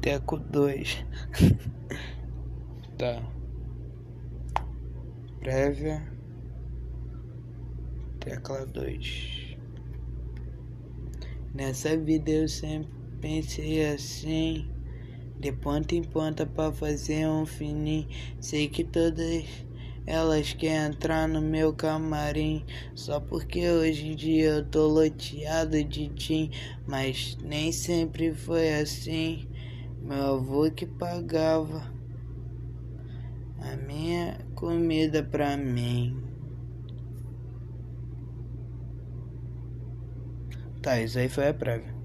Teco 2. tá. Prévia. Tecla 2. Nessa vida eu sempre pensei assim. De ponta em ponta pra fazer um fininho. Sei que todas elas querem entrar no meu camarim. Só porque hoje em dia eu tô loteado de tim. Mas nem sempre foi assim. Meu avô que pagava a minha comida pra mim. Tá, isso aí foi a prévia.